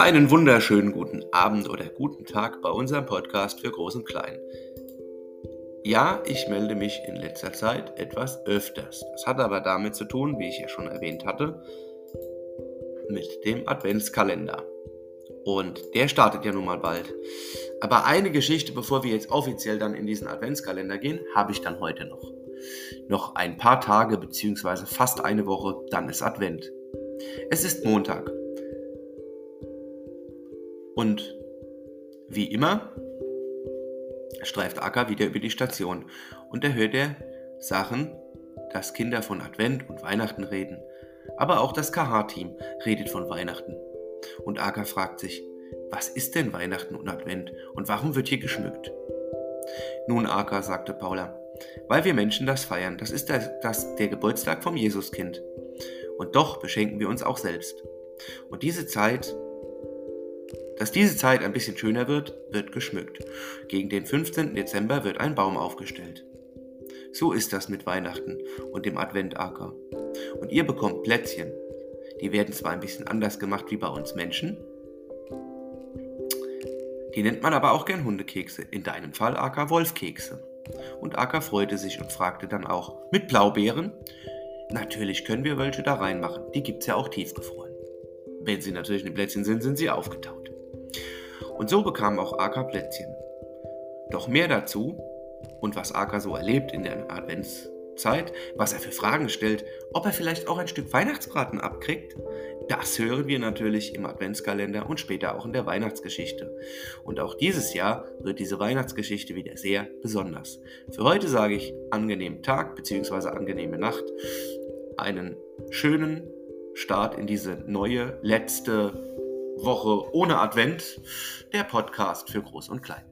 Einen wunderschönen guten Abend oder guten Tag bei unserem Podcast für Groß und Klein. Ja, ich melde mich in letzter Zeit etwas öfters. Das hat aber damit zu tun, wie ich ja schon erwähnt hatte, mit dem Adventskalender. Und der startet ja nun mal bald. Aber eine Geschichte, bevor wir jetzt offiziell dann in diesen Adventskalender gehen, habe ich dann heute noch. Noch ein paar Tage bzw. fast eine Woche, dann ist Advent. Es ist Montag. Und wie immer streift Acker wieder über die Station und da hört er Sachen, dass Kinder von Advent und Weihnachten reden. Aber auch das KH-Team redet von Weihnachten. Und Acker fragt sich, was ist denn Weihnachten und Advent und warum wird hier geschmückt? Nun, Acker, sagte Paula, weil wir Menschen das feiern. Das ist das, das, der Geburtstag vom Jesuskind. Und doch beschenken wir uns auch selbst. Und diese Zeit, dass diese Zeit ein bisschen schöner wird, wird geschmückt. Gegen den 15. Dezember wird ein Baum aufgestellt. So ist das mit Weihnachten und dem Adventaker. Und ihr bekommt Plätzchen. Die werden zwar ein bisschen anders gemacht wie bei uns Menschen. Die nennt man aber auch gern Hundekekse. In deinem Fall Acker Wolfkekse. Und Acker freute sich und fragte dann auch, mit Blaubeeren? Natürlich können wir welche da reinmachen, die gibt's ja auch tiefgefroren. Wenn sie natürlich in Plätzchen sind, sind sie aufgetaut. Und so bekam auch Acker Plätzchen. Doch mehr dazu und was Acker so erlebt in der Adventszeit, was er für Fragen stellt, ob er vielleicht auch ein Stück Weihnachtsbraten abkriegt, das hören wir natürlich im Adventskalender und später auch in der Weihnachtsgeschichte. Und auch dieses Jahr wird diese Weihnachtsgeschichte wieder sehr besonders. Für heute sage ich angenehmen Tag bzw. angenehme Nacht, einen schönen Start in diese neue letzte Woche ohne Advent, der Podcast für Groß und Klein.